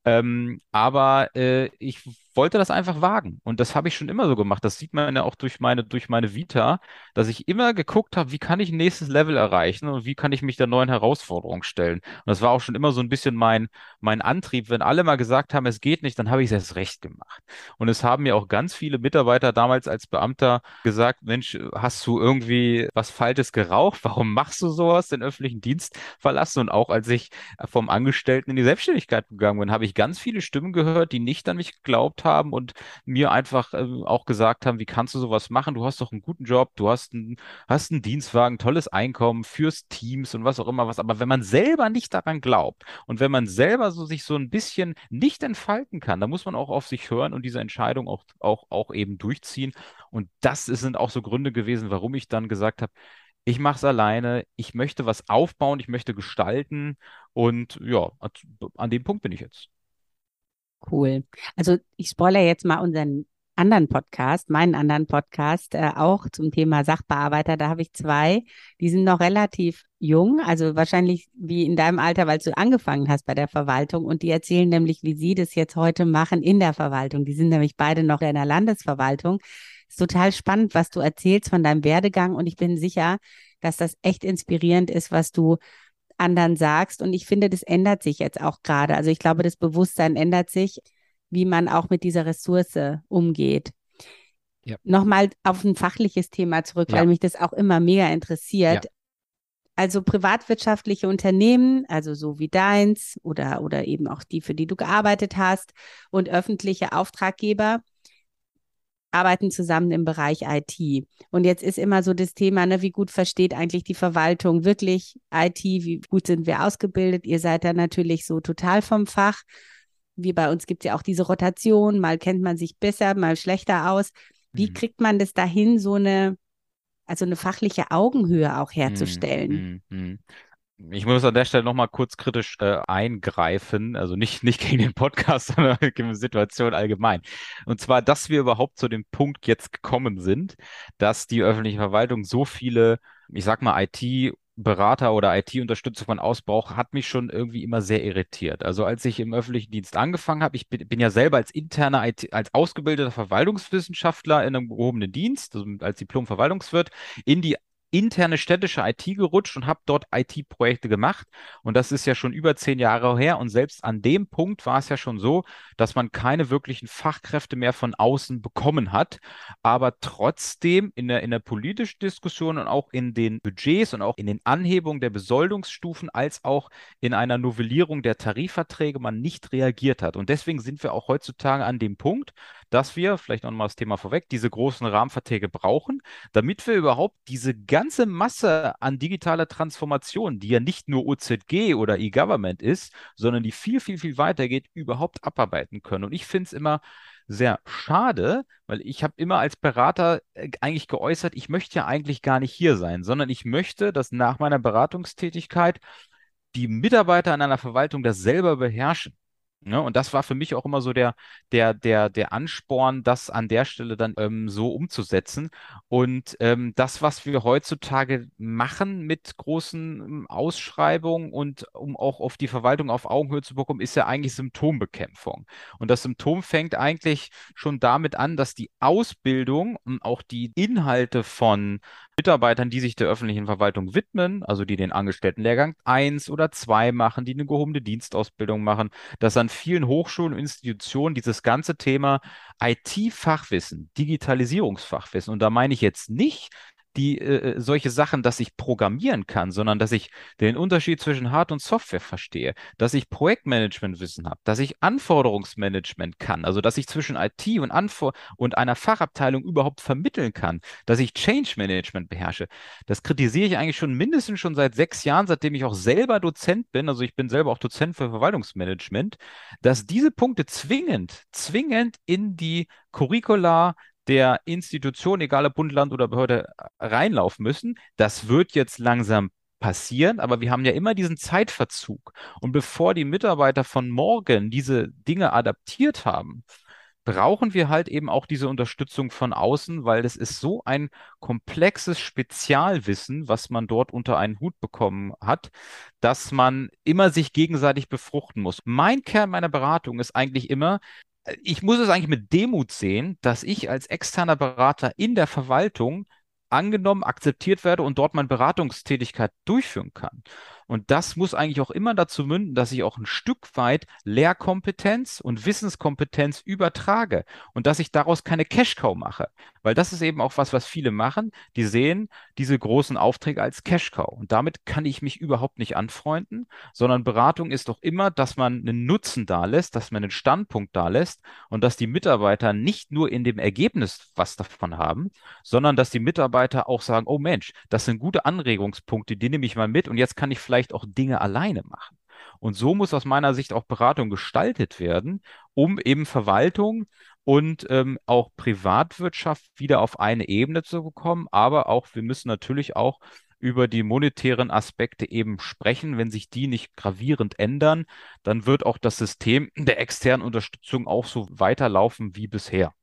Ähm, aber äh, ich wollte das einfach wagen. Und das habe ich schon immer so gemacht. Das sieht man ja auch durch meine, durch meine Vita, dass ich immer geguckt habe, wie kann ich ein nächstes Level erreichen und wie kann ich mich der neuen Herausforderung stellen. Und das war auch schon immer so ein bisschen mein, mein Antrieb. Wenn alle mal gesagt haben, es geht nicht, dann habe ich es erst recht gemacht. Und es haben mir auch ganz viele Mitarbeiter damals als Beamter gesagt, Mensch, hast du irgendwie was Falsches geraucht? Warum machst du sowas, den öffentlichen Dienst verlassen? Und auch als ich vom Angestellten in die Selbstständigkeit gegangen bin, habe ich ganz viele Stimmen gehört, die nicht an mich geglaubt haben und mir einfach äh, auch gesagt haben, wie kannst du sowas machen? Du hast doch einen guten Job, du hast einen, hast einen Dienstwagen, tolles Einkommen, führst Teams und was auch immer was. Aber wenn man selber nicht daran glaubt und wenn man selber so sich so ein bisschen nicht entfalten kann, dann muss man auch auf sich hören und diese Entscheidung auch, auch, auch eben durchziehen. Und das sind auch so Gründe gewesen, warum ich dann gesagt habe, ich mache es alleine, ich möchte was aufbauen, ich möchte gestalten und ja, an dem Punkt bin ich jetzt. Cool. Also ich spoilere jetzt mal unseren anderen Podcast, meinen anderen Podcast, äh, auch zum Thema Sachbearbeiter. Da habe ich zwei, die sind noch relativ jung, also wahrscheinlich wie in deinem Alter, weil du angefangen hast bei der Verwaltung. Und die erzählen nämlich, wie sie das jetzt heute machen in der Verwaltung. Die sind nämlich beide noch in der Landesverwaltung. Ist total spannend, was du erzählst von deinem Werdegang. Und ich bin sicher, dass das echt inspirierend ist, was du anderen sagst. Und ich finde, das ändert sich jetzt auch gerade. Also ich glaube, das Bewusstsein ändert sich, wie man auch mit dieser Ressource umgeht. Ja. Nochmal auf ein fachliches Thema zurück, ja. weil mich das auch immer mega interessiert. Ja. Also privatwirtschaftliche Unternehmen, also so wie deins oder, oder eben auch die, für die du gearbeitet hast und öffentliche Auftraggeber, arbeiten zusammen im Bereich IT. Und jetzt ist immer so das Thema, ne, wie gut versteht eigentlich die Verwaltung wirklich IT, wie gut sind wir ausgebildet? Ihr seid da natürlich so total vom Fach. Wie bei uns gibt es ja auch diese Rotation, mal kennt man sich besser, mal schlechter aus. Wie mhm. kriegt man das dahin, so eine, also eine fachliche Augenhöhe auch herzustellen? Ich muss an der Stelle nochmal kurz kritisch äh, eingreifen, also nicht, nicht gegen den Podcast, sondern gegen die Situation allgemein. Und zwar, dass wir überhaupt zu dem Punkt jetzt gekommen sind, dass die öffentliche Verwaltung so viele, ich sag mal, IT- Berater oder IT-Unterstützung von Ausbrauch hat mich schon irgendwie immer sehr irritiert. Also als ich im öffentlichen Dienst angefangen habe, ich bin, bin ja selber als interner IT, als ausgebildeter Verwaltungswissenschaftler in einem gehobenen Dienst, also als Diplom-Verwaltungswirt, in die interne städtische IT gerutscht und habe dort IT-Projekte gemacht. Und das ist ja schon über zehn Jahre her. Und selbst an dem Punkt war es ja schon so, dass man keine wirklichen Fachkräfte mehr von außen bekommen hat. Aber trotzdem in der, in der politischen Diskussion und auch in den Budgets und auch in den Anhebungen der Besoldungsstufen als auch in einer Novellierung der Tarifverträge man nicht reagiert hat. Und deswegen sind wir auch heutzutage an dem Punkt, dass wir, vielleicht noch mal das Thema vorweg, diese großen Rahmenverträge brauchen, damit wir überhaupt diese ganze Masse an digitaler Transformation, die ja nicht nur OZG oder E-Government ist, sondern die viel, viel, viel weiter geht, überhaupt abarbeiten können. Und ich finde es immer sehr schade, weil ich habe immer als Berater äh, eigentlich geäußert, ich möchte ja eigentlich gar nicht hier sein, sondern ich möchte, dass nach meiner Beratungstätigkeit die Mitarbeiter in einer Verwaltung das selber beherrschen. Ne? Und das war für mich auch immer so der, der, der, der Ansporn, das an der Stelle dann ähm, so umzusetzen. Und ähm, das, was wir heutzutage machen mit großen ähm, Ausschreibungen und um auch auf die Verwaltung auf Augenhöhe zu bekommen, ist ja eigentlich Symptombekämpfung. Und das Symptom fängt eigentlich schon damit an, dass die Ausbildung und auch die Inhalte von Mitarbeitern, die sich der öffentlichen Verwaltung widmen, also die den Angestelltenlehrgang 1 oder 2 machen, die eine gehobene Dienstausbildung machen, dass an vielen Hochschulen und Institutionen dieses ganze Thema IT-Fachwissen, Digitalisierungsfachwissen, und da meine ich jetzt nicht die äh, äh, solche Sachen, dass ich programmieren kann, sondern dass ich den Unterschied zwischen Hard- und Software verstehe, dass ich Projektmanagementwissen habe, dass ich Anforderungsmanagement kann, also dass ich zwischen IT und, Anfor und einer Fachabteilung überhaupt vermitteln kann, dass ich Change Management beherrsche. Das kritisiere ich eigentlich schon mindestens schon seit sechs Jahren, seitdem ich auch selber Dozent bin, also ich bin selber auch Dozent für Verwaltungsmanagement, dass diese Punkte zwingend, zwingend in die Curricula der Institution, egal ob Bund, Land oder Behörde, reinlaufen müssen. Das wird jetzt langsam passieren, aber wir haben ja immer diesen Zeitverzug. Und bevor die Mitarbeiter von morgen diese Dinge adaptiert haben, brauchen wir halt eben auch diese Unterstützung von außen, weil das ist so ein komplexes Spezialwissen, was man dort unter einen Hut bekommen hat, dass man immer sich gegenseitig befruchten muss. Mein Kern meiner Beratung ist eigentlich immer, ich muss es eigentlich mit Demut sehen, dass ich als externer Berater in der Verwaltung angenommen, akzeptiert werde und dort meine Beratungstätigkeit durchführen kann. Und das muss eigentlich auch immer dazu münden, dass ich auch ein Stück weit Lehrkompetenz und Wissenskompetenz übertrage und dass ich daraus keine Cash-Cow mache. Weil das ist eben auch was, was viele machen. Die sehen diese großen Aufträge als Cash-Cow. Und damit kann ich mich überhaupt nicht anfreunden, sondern Beratung ist doch immer, dass man einen Nutzen da lässt, dass man einen Standpunkt da lässt und dass die Mitarbeiter nicht nur in dem Ergebnis was davon haben, sondern dass die Mitarbeiter auch sagen, oh Mensch, das sind gute Anregungspunkte, die nehme ich mal mit und jetzt kann ich vielleicht vielleicht auch Dinge alleine machen. Und so muss aus meiner Sicht auch Beratung gestaltet werden, um eben Verwaltung und ähm, auch Privatwirtschaft wieder auf eine Ebene zu bekommen. Aber auch, wir müssen natürlich auch über die monetären Aspekte eben sprechen. Wenn sich die nicht gravierend ändern, dann wird auch das System der externen Unterstützung auch so weiterlaufen wie bisher.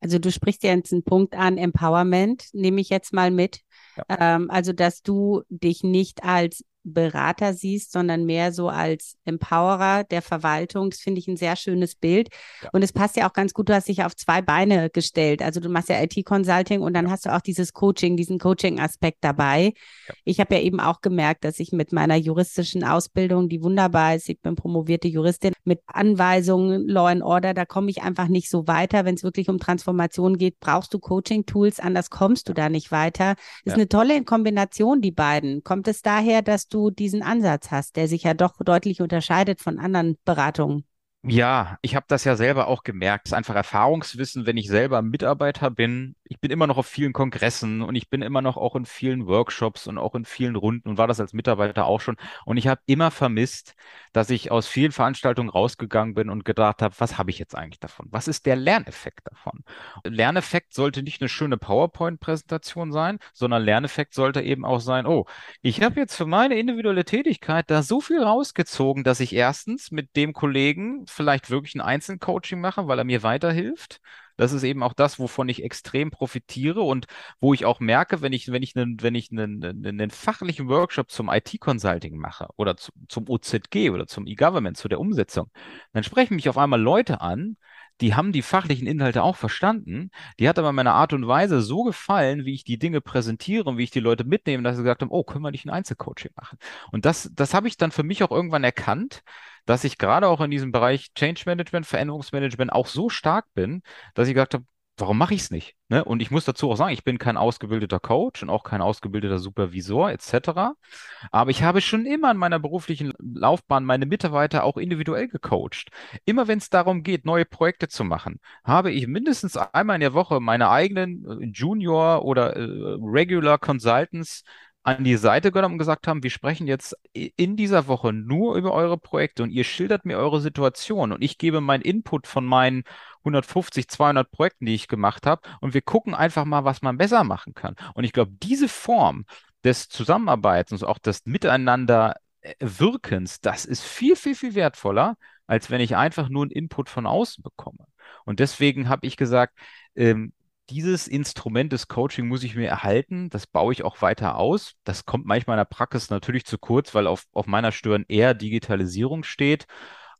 Also du sprichst ja jetzt einen Punkt an, Empowerment, nehme ich jetzt mal mit. Ja. Ähm, also, dass du dich nicht als Berater siehst, sondern mehr so als Empowerer der Verwaltung. Das finde ich ein sehr schönes Bild. Ja. Und es passt ja auch ganz gut, du hast dich auf zwei Beine gestellt. Also du machst ja IT-Consulting und dann hast du auch dieses Coaching, diesen Coaching-Aspekt dabei. Ja. Ich habe ja eben auch gemerkt, dass ich mit meiner juristischen Ausbildung, die wunderbar ist, ich bin promovierte Juristin, mit Anweisungen, Law and Order, da komme ich einfach nicht so weiter. Wenn es wirklich um Transformation geht, brauchst du Coaching-Tools, anders kommst du da nicht weiter. Das ist eine tolle Kombination, die beiden. Kommt es daher, dass du du diesen Ansatz hast, der sich ja doch deutlich unterscheidet von anderen Beratungen. Ja, ich habe das ja selber auch gemerkt. Es ist einfach Erfahrungswissen, wenn ich selber Mitarbeiter bin. Ich bin immer noch auf vielen Kongressen und ich bin immer noch auch in vielen Workshops und auch in vielen Runden und war das als Mitarbeiter auch schon. Und ich habe immer vermisst, dass ich aus vielen Veranstaltungen rausgegangen bin und gedacht habe, was habe ich jetzt eigentlich davon? Was ist der Lerneffekt davon? Lerneffekt sollte nicht eine schöne PowerPoint-Präsentation sein, sondern Lerneffekt sollte eben auch sein, oh, ich habe jetzt für meine individuelle Tätigkeit da so viel rausgezogen, dass ich erstens mit dem Kollegen vielleicht wirklich ein Einzelcoaching mache, weil er mir weiterhilft. Das ist eben auch das, wovon ich extrem profitiere und wo ich auch merke, wenn ich, wenn ich einen, wenn ich einen, einen fachlichen Workshop zum IT-Consulting mache oder zu, zum OZG oder zum E-Government, zu der Umsetzung, dann sprechen mich auf einmal Leute an, die haben die fachlichen Inhalte auch verstanden. Die hat aber meine Art und Weise so gefallen, wie ich die Dinge präsentiere und wie ich die Leute mitnehme, dass sie gesagt haben, oh, können wir nicht ein Einzelcoaching machen? Und das, das habe ich dann für mich auch irgendwann erkannt, dass ich gerade auch in diesem Bereich Change Management, Veränderungsmanagement auch so stark bin, dass ich gesagt habe, warum mache ich es nicht? Ne? Und ich muss dazu auch sagen, ich bin kein ausgebildeter Coach und auch kein ausgebildeter Supervisor etc. Aber ich habe schon immer in meiner beruflichen Laufbahn meine Mitarbeiter auch individuell gecoacht. Immer wenn es darum geht, neue Projekte zu machen, habe ich mindestens einmal in der Woche meine eigenen äh, Junior oder äh, Regular Consultants an die Seite genommen und gesagt haben, wir sprechen jetzt in dieser Woche nur über eure Projekte und ihr schildert mir eure Situation und ich gebe meinen Input von meinen 150, 200 Projekten, die ich gemacht habe und wir gucken einfach mal, was man besser machen kann. Und ich glaube, diese Form des Zusammenarbeitens, auch des Miteinander äh, das ist viel, viel, viel wertvoller, als wenn ich einfach nur einen Input von außen bekomme. Und deswegen habe ich gesagt, ähm, dieses Instrument des Coaching muss ich mir erhalten. Das baue ich auch weiter aus. Das kommt manchmal in der Praxis natürlich zu kurz, weil auf, auf meiner Stirn eher Digitalisierung steht.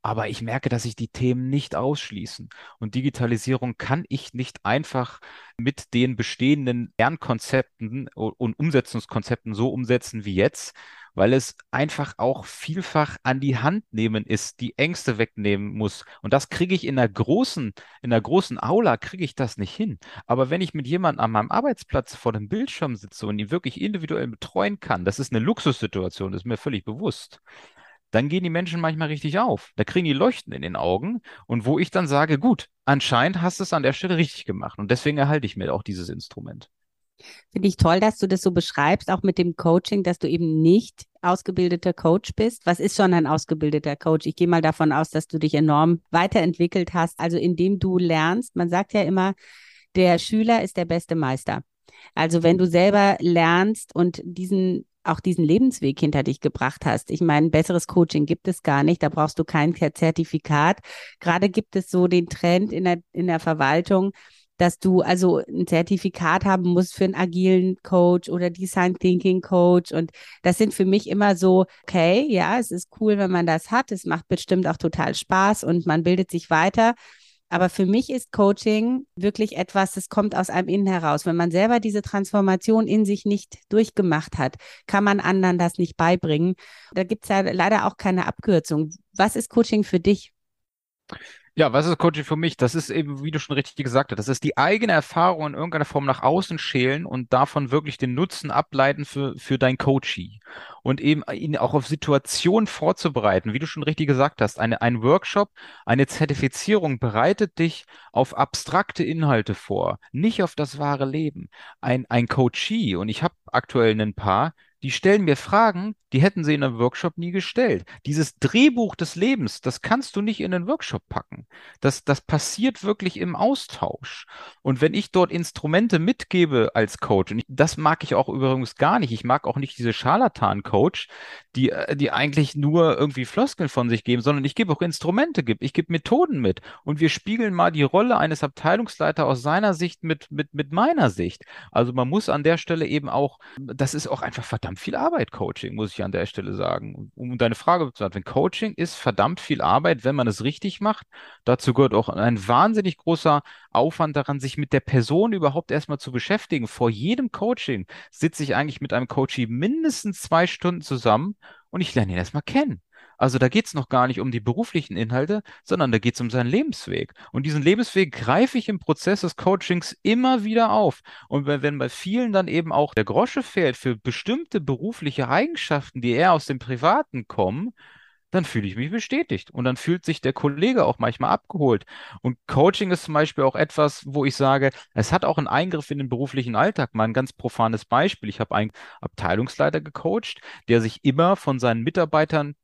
Aber ich merke, dass sich die Themen nicht ausschließen. Und Digitalisierung kann ich nicht einfach mit den bestehenden Lernkonzepten und Umsetzungskonzepten so umsetzen wie jetzt, weil es einfach auch vielfach an die Hand nehmen ist, die Ängste wegnehmen muss. Und das kriege ich in einer großen, in einer großen Aula kriege ich das nicht hin. Aber wenn ich mit jemandem an meinem Arbeitsplatz vor dem Bildschirm sitze und ihn wirklich individuell betreuen kann, das ist eine Luxussituation, das ist mir völlig bewusst dann gehen die Menschen manchmal richtig auf. Da kriegen die Leuchten in den Augen. Und wo ich dann sage, gut, anscheinend hast du es an der Stelle richtig gemacht. Und deswegen erhalte ich mir auch dieses Instrument. Finde ich toll, dass du das so beschreibst, auch mit dem Coaching, dass du eben nicht ausgebildeter Coach bist. Was ist schon ein ausgebildeter Coach? Ich gehe mal davon aus, dass du dich enorm weiterentwickelt hast. Also indem du lernst, man sagt ja immer, der Schüler ist der beste Meister. Also wenn du selber lernst und diesen auch diesen Lebensweg hinter dich gebracht hast. Ich meine, besseres Coaching gibt es gar nicht. Da brauchst du kein Zertifikat. Gerade gibt es so den Trend in der, in der Verwaltung, dass du also ein Zertifikat haben musst für einen agilen Coach oder Design Thinking Coach. Und das sind für mich immer so, okay, ja, es ist cool, wenn man das hat. Es macht bestimmt auch total Spaß und man bildet sich weiter. Aber für mich ist Coaching wirklich etwas, das kommt aus einem Innen heraus. Wenn man selber diese Transformation in sich nicht durchgemacht hat, kann man anderen das nicht beibringen. Da gibt es ja leider auch keine Abkürzung. Was ist Coaching für dich? Ja, was ist Coaching für mich? Das ist eben, wie du schon richtig gesagt hast, das ist die eigene Erfahrung in irgendeiner Form nach außen schälen und davon wirklich den Nutzen ableiten für, für dein Coachee. Und eben ihn auch auf Situationen vorzubereiten, wie du schon richtig gesagt hast. Eine, ein Workshop, eine Zertifizierung bereitet dich auf abstrakte Inhalte vor, nicht auf das wahre Leben. Ein, ein Coachee, und ich habe aktuell ein paar, die stellen mir Fragen, die hätten sie in einem Workshop nie gestellt. Dieses Drehbuch des Lebens, das kannst du nicht in einen Workshop packen. Das, das passiert wirklich im Austausch. Und wenn ich dort Instrumente mitgebe als Coach, und ich, das mag ich auch übrigens gar nicht, ich mag auch nicht diese Scharlatan-Coach, die, äh, die eigentlich nur irgendwie Floskeln von sich geben, sondern ich gebe auch Instrumente, ich gebe Methoden mit. Und wir spiegeln mal die Rolle eines Abteilungsleiters aus seiner Sicht mit, mit, mit meiner Sicht. Also man muss an der Stelle eben auch, das ist auch einfach verdammt verdammt viel Arbeit, Coaching, muss ich an der Stelle sagen. Um deine Frage zu beantworten, Coaching ist verdammt viel Arbeit, wenn man es richtig macht. Dazu gehört auch ein wahnsinnig großer Aufwand daran, sich mit der Person überhaupt erstmal zu beschäftigen. Vor jedem Coaching sitze ich eigentlich mit einem Coachie mindestens zwei Stunden zusammen und ich lerne ihn erstmal kennen. Also da geht es noch gar nicht um die beruflichen Inhalte, sondern da geht es um seinen Lebensweg. Und diesen Lebensweg greife ich im Prozess des Coachings immer wieder auf. Und wenn, bei vielen dann eben auch der Grosche fehlt für bestimmte berufliche Eigenschaften, die eher aus dem Privaten kommen, dann fühle ich mich bestätigt. Und dann fühlt sich der Kollege auch manchmal abgeholt. Und Coaching ist zum Beispiel auch etwas, wo ich sage, es hat auch einen Eingriff in den beruflichen Alltag. Mal ein ganz profanes Beispiel. Ich habe einen Abteilungsleiter gecoacht, der sich immer von seinen Mitarbeitern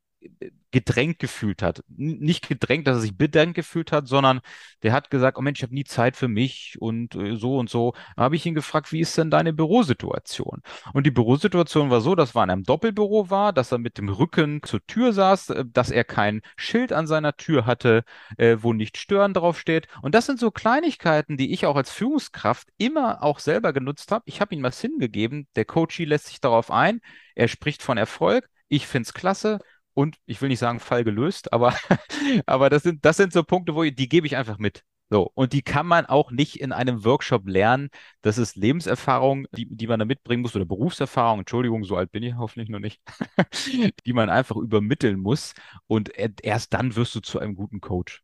gedrängt gefühlt hat. Nicht gedrängt, dass er sich bedrängt gefühlt hat, sondern der hat gesagt, oh Mensch, ich habe nie Zeit für mich und äh, so und so. Da habe ich ihn gefragt, wie ist denn deine Bürosituation? Und die Bürosituation war so, dass er in einem Doppelbüro war, dass er mit dem Rücken zur Tür saß, äh, dass er kein Schild an seiner Tür hatte, äh, wo nicht stören draufsteht. Und das sind so Kleinigkeiten, die ich auch als Führungskraft immer auch selber genutzt habe. Ich habe ihm was hingegeben. Der Coachie lässt sich darauf ein. Er spricht von Erfolg. Ich finde es klasse und ich will nicht sagen Fall gelöst, aber, aber das sind, das sind so Punkte, wo ich, die gebe ich einfach mit. So, und die kann man auch nicht in einem Workshop lernen. Das ist Lebenserfahrung, die, die man da mitbringen muss, oder Berufserfahrung, Entschuldigung, so alt bin ich hoffentlich noch nicht, die man einfach übermitteln muss. Und erst dann wirst du zu einem guten Coach.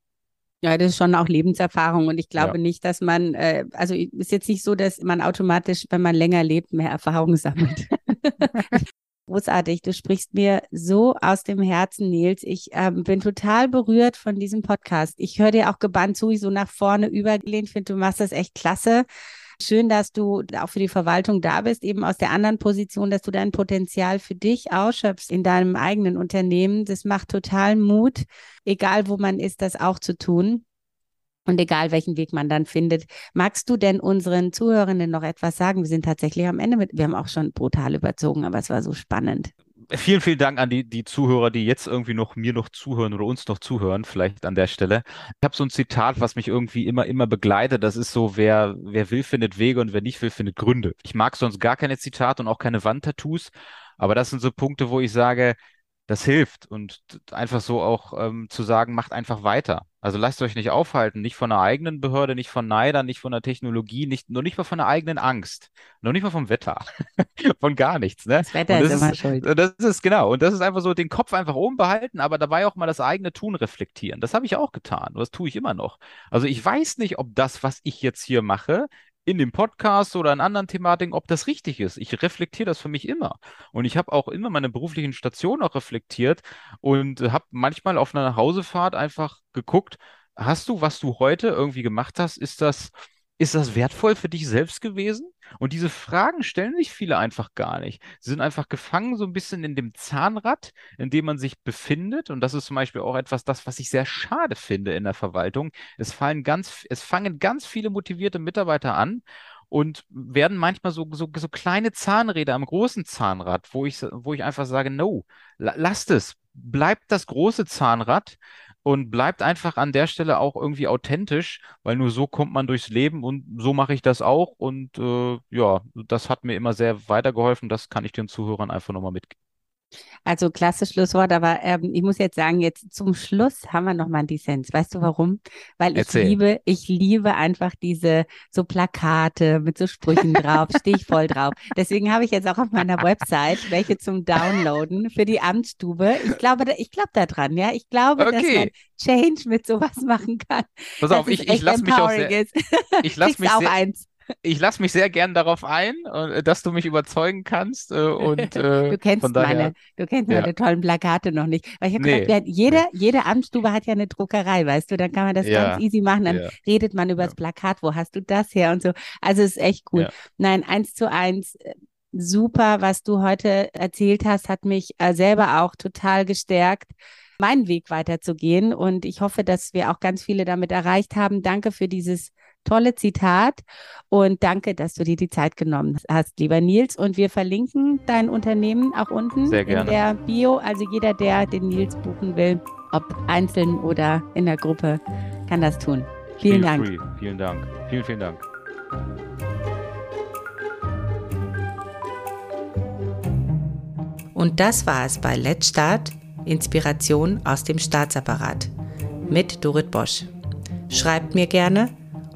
Ja, das ist schon auch Lebenserfahrung und ich glaube ja. nicht, dass man, äh, also ist jetzt nicht so, dass man automatisch, wenn man länger lebt, mehr Erfahrung sammelt. Großartig, du sprichst mir so aus dem Herzen, Nils. Ich ähm, bin total berührt von diesem Podcast. Ich höre dir auch gebannt zu, ich so nach vorne übergelehnt finde, du machst das echt klasse. Schön, dass du auch für die Verwaltung da bist, eben aus der anderen Position, dass du dein Potenzial für dich ausschöpfst in deinem eigenen Unternehmen. Das macht total Mut, egal wo man ist, das auch zu tun. Und egal welchen Weg man dann findet, magst du denn unseren Zuhörenden noch etwas sagen? Wir sind tatsächlich am Ende mit, wir haben auch schon brutal überzogen, aber es war so spannend. Vielen, vielen Dank an die, die Zuhörer, die jetzt irgendwie noch mir noch zuhören oder uns noch zuhören, vielleicht an der Stelle. Ich habe so ein Zitat, was mich irgendwie immer, immer begleitet. Das ist so, wer, wer will, findet Wege und wer nicht will, findet Gründe. Ich mag sonst gar keine Zitate und auch keine Wandtattoos, aber das sind so Punkte, wo ich sage, das hilft und einfach so auch ähm, zu sagen, macht einfach weiter. Also lasst euch nicht aufhalten, nicht von einer eigenen Behörde, nicht von Neidern, nicht von der Technologie, nicht, nur nicht mal von der eigenen Angst, nur nicht mal vom Wetter, von gar nichts. Ne? Das Wetter das ist immer schuld. Das ist genau und das ist einfach so, den Kopf einfach oben behalten, aber dabei auch mal das eigene Tun reflektieren. Das habe ich auch getan und das tue ich immer noch. Also ich weiß nicht, ob das, was ich jetzt hier mache, in dem Podcast oder in anderen Thematiken, ob das richtig ist. Ich reflektiere das für mich immer. Und ich habe auch immer meine beruflichen Stationen auch reflektiert und habe manchmal auf einer Hausefahrt einfach geguckt, hast du, was du heute irgendwie gemacht hast, ist das ist das wertvoll für dich selbst gewesen? Und diese Fragen stellen sich viele einfach gar nicht. Sie sind einfach gefangen so ein bisschen in dem Zahnrad, in dem man sich befindet. Und das ist zum Beispiel auch etwas, das, was ich sehr schade finde in der Verwaltung. Es fallen ganz, es fangen ganz viele motivierte Mitarbeiter an und werden manchmal so, so, so kleine Zahnräder am großen Zahnrad, wo ich, wo ich einfach sage, no, lasst es, bleibt das große Zahnrad und bleibt einfach an der Stelle auch irgendwie authentisch, weil nur so kommt man durchs Leben und so mache ich das auch. Und äh, ja, das hat mir immer sehr weitergeholfen. Das kann ich den Zuhörern einfach nochmal mitgeben. Also klasse Schlusswort, aber ähm, ich muss jetzt sagen, jetzt zum Schluss haben wir noch mal einen Dissens. Weißt du warum? Weil ich Erzähl. liebe, ich liebe einfach diese so Plakate mit so Sprüchen drauf, stehe ich voll drauf. Deswegen habe ich jetzt auch auf meiner Website welche zum Downloaden für die Amtsstube. Ich glaube, da, ich glaube da dran, ja. Ich glaube, dass man Okay, Change mit sowas machen kann. pass auf, ich, ich lasse mich auch sehr, ich lasse mich auch sehr, eins. Ich lasse mich sehr gern darauf ein, äh, dass du mich überzeugen kannst. äh, Und äh, Du kennst daher, meine, du kennst ja, meine tollen Plakate noch nicht. Weil ich habe nee, gedacht, wer- nee, jede, Amtsstube hat ja eine Druckerei, weißt du, dann kann man das ganz ja, easy machen, dann ja, redet man über das Plakat, wo hast du das her und so. Also es ist echt cool. Nein, eins zu eins, äh, super, was du heute erzählt hast, hat mich äh, selber auch total gestärkt, meinen Weg weiterzugehen. Und ich hoffe, dass wir auch ganz viele damit erreicht haben. Danke für dieses tolle Zitat und danke, dass du dir die Zeit genommen hast, lieber Nils. Und wir verlinken dein Unternehmen auch unten Sehr in gerne. der Bio. Also jeder, der den Nils buchen will, ob einzeln oder in der Gruppe, kann das tun. Vielen Feel Dank. free. Vielen Dank. Vielen, vielen Dank. Und das war es bei Let's Start, Inspiration aus dem Staatsapparat mit Dorit Bosch. Schreibt mir gerne